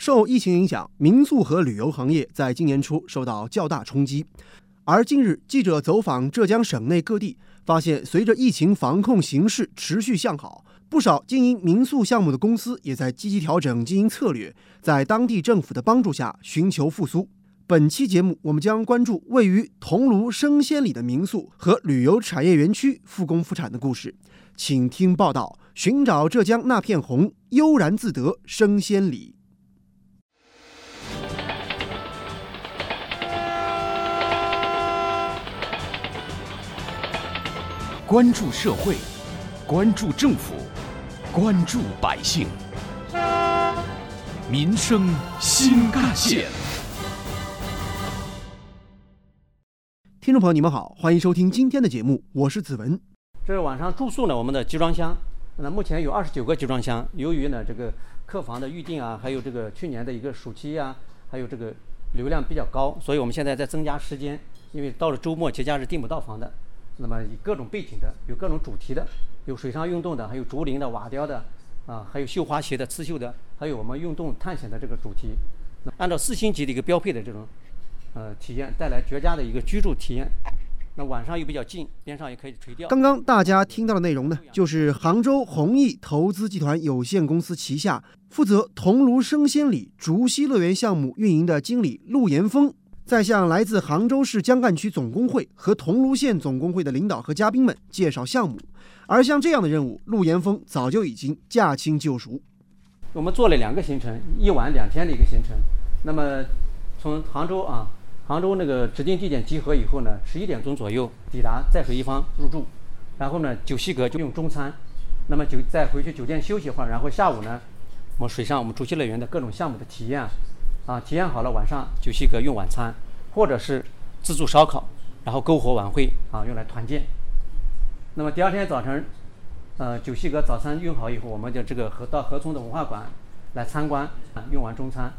受疫情影响，民宿和旅游行业在今年初受到较大冲击。而近日，记者走访浙江省内各地，发现随着疫情防控形势持续向好，不少经营民宿项目的公司也在积极调整经营策略，在当地政府的帮助下寻求复苏。本期节目，我们将关注位于桐庐生鲜里的民宿和旅游产业园区复工复产的故事，请听报道：寻找浙江那片红，悠然自得生鲜里。关注社会，关注政府，关注百姓，民生新干线。听众朋友，你们好，欢迎收听今天的节目，我是子文。这是晚上住宿呢，我们的集装箱，那目前有二十九个集装箱。由于呢这个客房的预定啊，还有这个去年的一个暑期啊，还有这个流量比较高，所以我们现在在增加时间，因为到了周末节假日订不到房的。那么以各种背景的，有各种主题的，有水上运动的，还有竹林的、瓦雕的，啊，还有绣花鞋的、刺绣的，还有我们运动探险的这个主题。按照四星级的一个标配的这种，呃，体验带来绝佳的一个居住体验。那晚上又比较近，边上也可以垂钓。刚刚大家听到的内容呢，就是杭州弘毅投资集团有限公司旗下负责桐庐生鲜里竹溪乐园项目运营的经理陆延峰。在向来自杭州市江干区总工会和桐庐县总工会的领导和嘉宾们介绍项目，而像这样的任务，陆延峰早就已经驾轻就熟。我们做了两个行程，一晚两天的一个行程。那么从杭州啊，杭州那个指定地点集合以后呢，十一点钟左右抵达在水一方入住，然后呢九溪阁就用中餐，那么就再回去酒店休息一会儿，然后下午呢，我们水上我们主题乐园的各种项目的体验。啊体验好了，晚上九溪阁用晚餐，或者是自助烧烤，然后篝火晚会啊，用来团建。那么第二天早晨，呃，九溪阁早餐用好以后，我们就这个河到河村的文化馆来参观，用完中餐，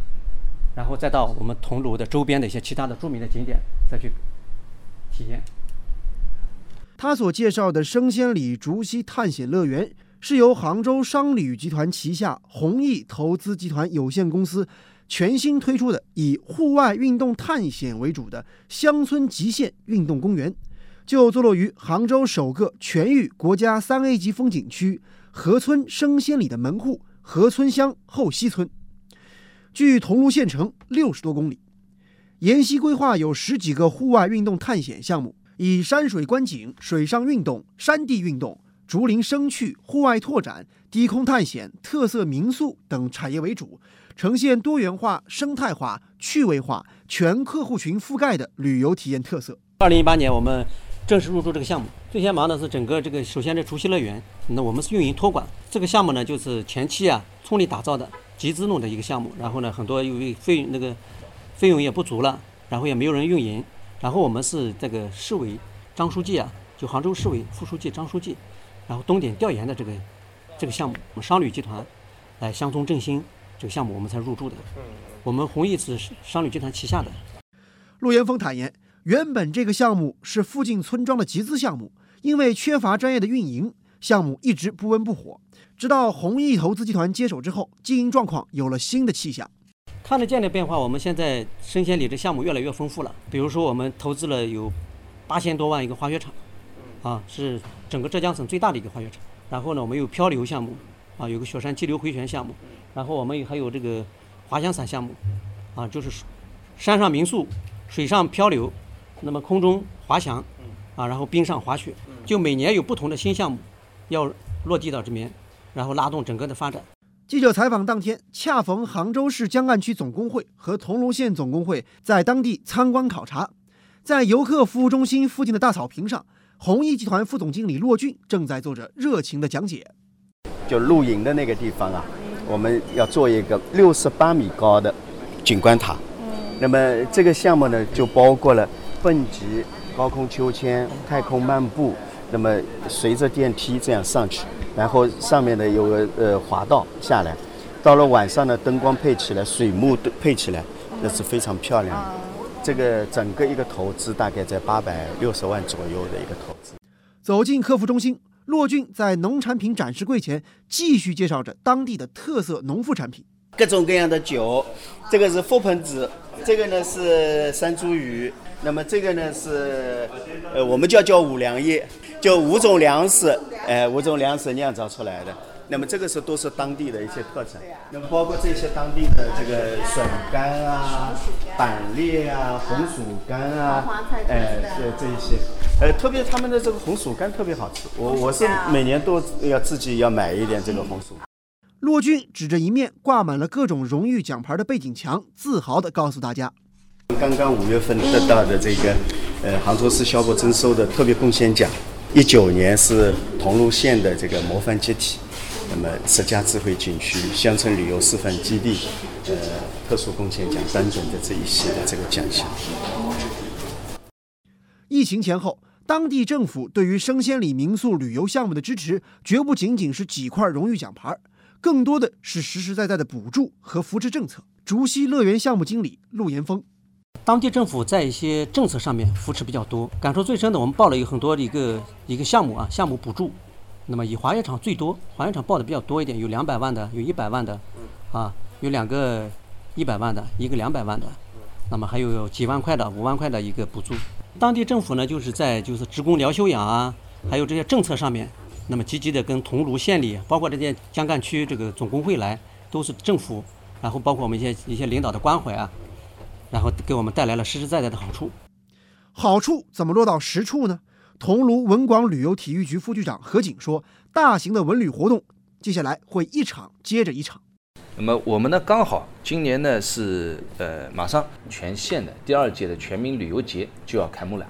然后再到我们桐庐的周边的一些其他的著名的景点再去体验。他所介绍的生鲜里竹溪探险乐园，是由杭州商旅集团旗下弘毅投资集团有限公司。全新推出的以户外运动探险为主的乡村极限运动公园，就坐落于杭州首个全域国家三 A 级风景区河村生鲜里的门户河村乡后溪村，距桐庐县城六十多公里，沿溪规划有十几个户外运动探险项目，以山水观景、水上运动、山地运动、竹林生趣、户外拓展、低空探险、特色民宿等产业为主。呈现多元化、生态化、趣味化、全客户群覆盖的旅游体验特色。二零一八年，我们正式入驻这个项目。最先忙的是整个这个，首先这竹溪乐园，那我们是运营托管。这个项目呢，就是前期啊，村里打造的，集资弄的一个项目。然后呢，很多因为费那个费用也不足了，然后也没有人运营。然后我们是这个市委张书记啊，就杭州市委副书记张书记，然后东点调研的这个这个项目，我们商旅集团来乡村振兴。这个项目我们才入驻的，我们弘毅是商旅集团旗下的。陆岩峰坦言，原本这个项目是附近村庄的集资项目，因为缺乏专业的运营，项目一直不温不火。直到弘毅投资集团接手之后，经营状况有了新的气象。看得见的变化，我们现在生鲜里的项目越来越丰富了。比如说，我们投资了有八千多万一个滑雪场，啊，是整个浙江省最大的一个滑雪场。然后呢，我们有漂流项目，啊，有个雪山激流回旋项目。然后我们还有这个滑翔伞项目，啊，就是山上民宿、水上漂流，那么空中滑翔，啊，然后冰上滑雪，就每年有不同的新项目要落地到这边，然后拉动整个的发展。记者采访当天，恰逢杭州市江干区总工会和桐庐县总工会在当地参观考察，在游客服务中心附近的大草坪上，弘毅集团副总经理骆俊正在做着热情的讲解。就露营的那个地方啊。我们要做一个六十八米高的景观塔，那么这个项目呢，就包括了蹦极、高空秋千、太空漫步，那么随着电梯这样上去，然后上面呢有个呃滑道下来，到了晚上呢，灯光配起来，水幕配起来，那是非常漂亮的。这个整个一个投资大概在八百六十万左右的一个投资。走进客服中心。骆俊在农产品展示柜前继续介绍着当地的特色农副产品。各种各样的酒。这个是覆盆子，这个呢是山茱萸，那么这个呢是呃我们叫叫五粮液，就五种粮食，哎五种粮食酿造出来的。那么这个是都是当地的一些特产，那么包括这些当地的这个笋干啊、板栗啊、红薯干啊，哎，这这一些，呃，特别他们的这个红薯干特别好吃，我我是每年都要自己要买一点这个红薯。骆俊指着一面挂满了各种荣誉奖牌的背景墙，自豪地告诉大家：“刚刚五月份得到的这个，呃，杭州市消波征收的特别贡献奖，一九年是桐庐县的这个模范集体。”那么，十佳智慧景区、乡村旅游示范基地，呃，特殊贡献奖等等的这一系列这个奖项。疫情前后，当地政府对于生鲜里民宿旅游项目的支持，绝不仅仅是几块荣誉奖牌，更多的是实实在在的补助和扶持政策。竹溪乐园项目经理陆延峰，当地政府在一些政策上面扶持比较多，感受最深的，我们报了有很多的一个一个项目啊，项目补助。那么以滑雪场最多，滑雪场报的比较多一点，有两百万的，有一百万的，啊，有两个一百万的，一个两百万的，那么还有几万块的、五万块的一个补助。当地政府呢，就是在就是职工疗休养啊，还有这些政策上面，那么积极的跟桐庐县里，包括这些江干区这个总工会来，都是政府，然后包括我们一些一些领导的关怀啊，然后给我们带来了实实在在的好处。好处怎么落到实处呢？桐庐文广旅游体育局副局长何景说：“大型的文旅活动，接下来会一场接着一场。那么我们呢，刚好今年呢是呃马上全县的第二届的全民旅游节就要开幕了。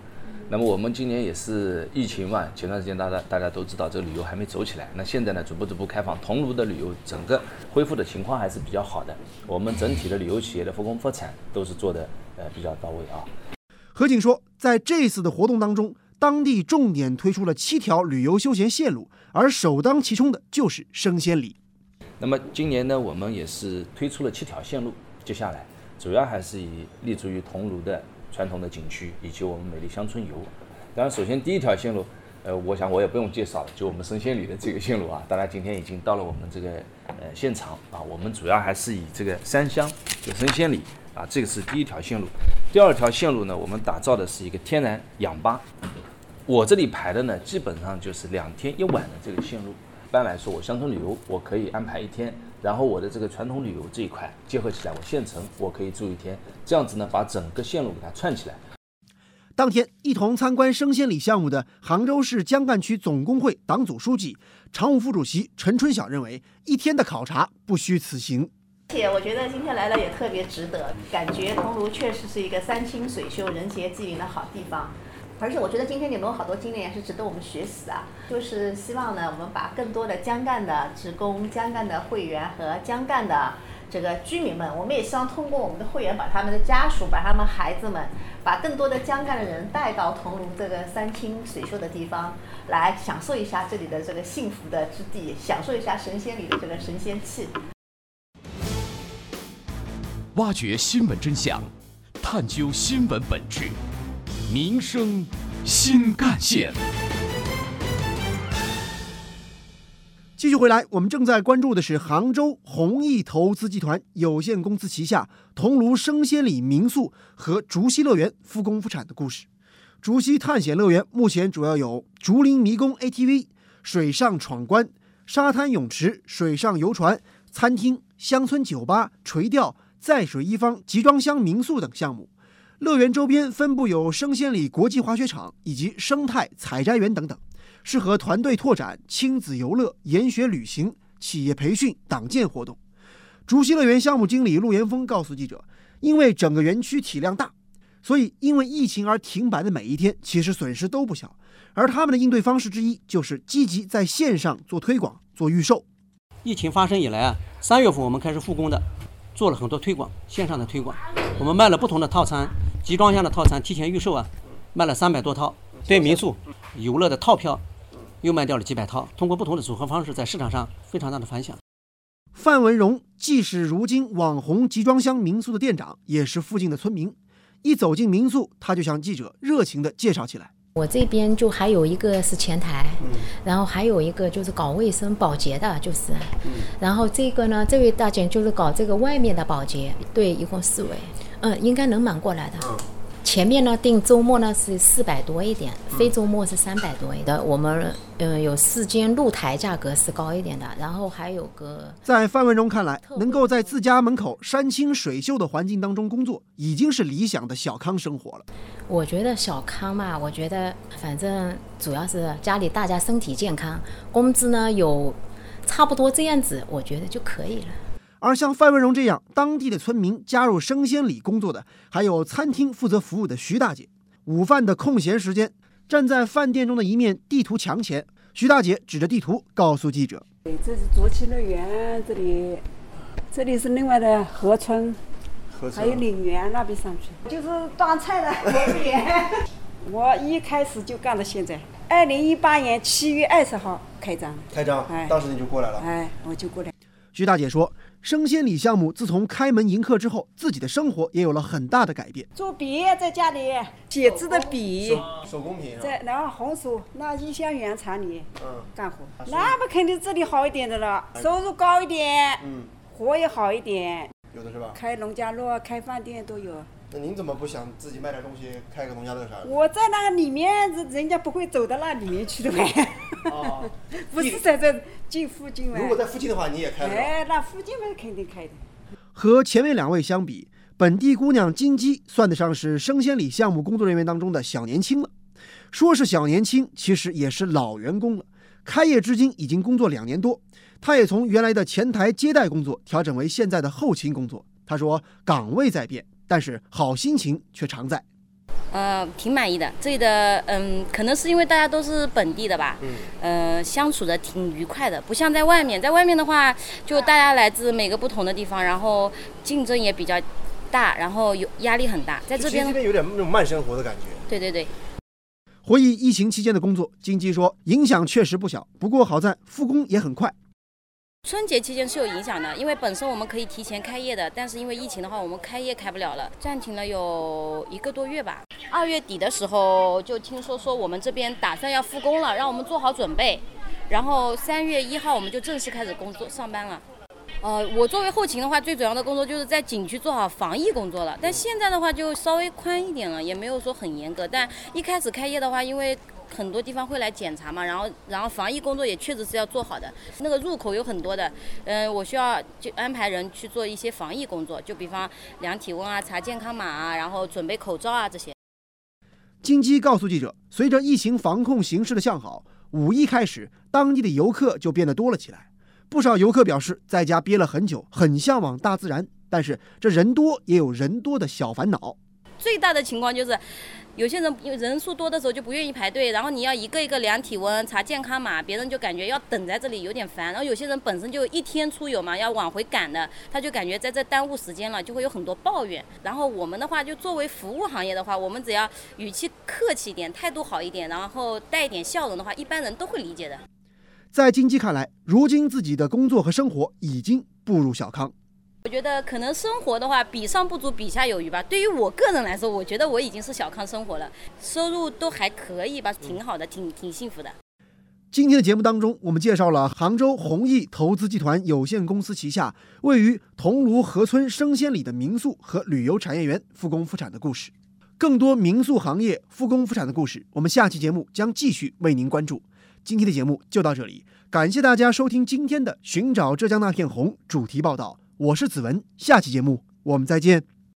那么我们今年也是疫情嘛，前段时间大家大家都知道这个旅游还没走起来。那现在呢，逐步逐步开放，桐庐的旅游整个恢复的情况还是比较好的。我们整体的旅游企业的复工复产都是做的呃比较到位啊。”何景说：“在这次的活动当中。”当地重点推出了七条旅游休闲线路，而首当其冲的就是生鲜里。那么今年呢，我们也是推出了七条线路，接下来主要还是以立足于桐庐的传统的景区以及我们美丽乡村游。当然，首先第一条线路，呃，我想我也不用介绍了，就我们生鲜里的这个线路啊，大家今天已经到了我们这个呃现场啊。我们主要还是以这个三香就生鲜里啊，这个是第一条线路。第二条线路呢，我们打造的是一个天然氧吧。我这里排的呢，基本上就是两天一晚的这个线路。一般来说，我乡村旅游我可以安排一天，然后我的这个传统旅游这一块结合起来，我县城我可以住一天，这样子呢，把整个线路给它串起来。当天一同参观生鲜里项目的杭州市江干区总工会党组书记、常务副主席陈春晓认为，一天的考察不虚此行。而且我觉得今天来了也特别值得，感觉桐庐确实是一个山清水秀、人杰地灵的好地方。而且我觉得今天你们有好多经验也是值得我们学习的，就是希望呢，我们把更多的江干的职工、江干的会员和江干的这个居民们，我们也希望通过我们的会员，把他们的家属、把他们孩子们，把更多的江干的人带到桐庐这个山清水秀的地方，来享受一下这里的这个幸福的之地，享受一下神仙里的这个神仙气。挖掘新闻真相，探究新闻本质。民生新干线。继续回来，我们正在关注的是杭州弘毅投资集团有限公司旗下桐庐生鲜里民宿和竹溪乐园复工复产的故事。竹溪探险乐园目前主要有竹林迷宫 ATV、水上闯关、沙滩泳池、水上游船、餐厅、乡村酒吧、垂钓、在水一方集装箱民宿等项目。乐园周边分布有生鲜里国际滑雪场以及生态采摘园等等，适合团队拓展、亲子游乐、研学旅行、企业培训、党建活动。竹溪乐园项目经理陆延峰告诉记者：“因为整个园区体量大，所以因为疫情而停摆的每一天，其实损失都不小。而他们的应对方式之一，就是积极在线上做推广、做预售。疫情发生以来啊，三月份我们开始复工的，做了很多推广，线上的推广，我们卖了不同的套餐。”集装箱的套餐提前预售啊，卖了三百多套；对民宿游乐的套票，又卖掉了几百套。通过不同的组合方式，在市场上非常大的反响。范文荣既是如今网红集装箱民宿的店长，也是附近的村民。一走进民宿，他就向记者热情地介绍起来。我这边就还有一个是前台，然后还有一个就是搞卫生保洁的，就是，然后这个呢，这位大姐就是搞这个外面的保洁，对，一共四位，嗯，应该能忙过来的。前面呢定周末呢是四百多一点，非周末是三百多一点。我们嗯有四间露台，价格是高一点的，然后还有个在范文荣看来，能够在自家门口山清水秀的环境当中工作，已经是理想的小康生活了。我觉得小康嘛，我觉得反正主要是家里大家身体健康，工资呢有差不多这样子，我觉得就可以了。而像范文荣这样当地的村民加入生鲜里工作的，还有餐厅负责服务的徐大姐。午饭的空闲时间，站在饭店中的一面地图墙前，徐大姐指着地图告诉记者这是卓奇乐园，这里，这里是另外的河村，还有岭园那边上去，就是端菜的服务员。我一开始就干到现在，二零一八年七月二十号开张，开张哎当时你就过来了。哎，我就过来。徐大姐说，生鲜里项目自从开门迎客之后，自己的生活也有了很大的改变。做笔在家里写字的笔，手工品在然后红薯那一箱原厂里嗯干活，那不肯定这里好一点的了，收入高一点，嗯，活也好一点，有的是吧？开农家乐、开饭店都有。那您怎么不想自己卖点东西，开个农家乐啥的？我在那个里面，人人家不会走到那里面去的呗。哦，不是在这近附近吗？如果在附近的话，你也开了。哎，那附近嘛肯定开的。和前面两位相比，本地姑娘金鸡算得上是生鲜里项目工作人员当中的小年轻了。说是小年轻，其实也是老员工了。开业至今已经工作两年多，她也从原来的前台接待工作调整为现在的后勤工作。她说，岗位在变，但是好心情却常在。呃，挺满意的。这里的嗯，可能是因为大家都是本地的吧，嗯，呃，相处的挺愉快的，不像在外面，在外面的话，就大家来自每个不同的地方，然后竞争也比较大，然后有压力很大。在这边这边，有点那种慢生活的感觉。对对对，回忆疫情期间的工作，金鸡说影响确实不小，不过好在复工也很快。春节期间是有影响的，因为本身我们可以提前开业的，但是因为疫情的话，我们开业开不了了，暂停了有一个多月吧。二月底的时候就听说说我们这边打算要复工了，让我们做好准备，然后三月一号我们就正式开始工作上班了。呃，我作为后勤的话，最主要的工作就是在景区做好防疫工作了。但现在的话就稍微宽一点了，也没有说很严格。但一开始开业的话，因为很多地方会来检查嘛，然后然后防疫工作也确实是要做好的。那个入口有很多的，嗯、我需要就安排人去做一些防疫工作，就比方量体温啊、查健康码啊，然后准备口罩啊这些。金鸡告诉记者，随着疫情防控形势的向好，五一开始，当地的游客就变得多了起来。不少游客表示，在家憋了很久，很向往大自然，但是这人多也有人多的小烦恼。最大的情况就是，有些人因为人数多的时候就不愿意排队，然后你要一个一个量体温、查健康码，别人就感觉要等在这里有点烦。然后有些人本身就一天出游嘛，要往回赶的，他就感觉在这耽误时间了，就会有很多抱怨。然后我们的话，就作为服务行业的话，我们只要语气客气一点，态度好一点，然后带一点笑容的话，一般人都会理解的。在金鸡看来，如今自己的工作和生活已经步入小康。我觉得可能生活的话，比上不足，比下有余吧。对于我个人来说，我觉得我已经是小康生活了，收入都还可以吧，挺好的，挺挺幸福的。今天的节目当中，我们介绍了杭州弘毅投资集团有限公司旗下位于桐庐河村生鲜里的民宿和旅游产业园复工复产的故事。更多民宿行业复工复产的故事，我们下期节目将继续为您关注。今天的节目就到这里，感谢大家收听今天的《寻找浙江那片红》主题报道。我是子文，下期节目我们再见。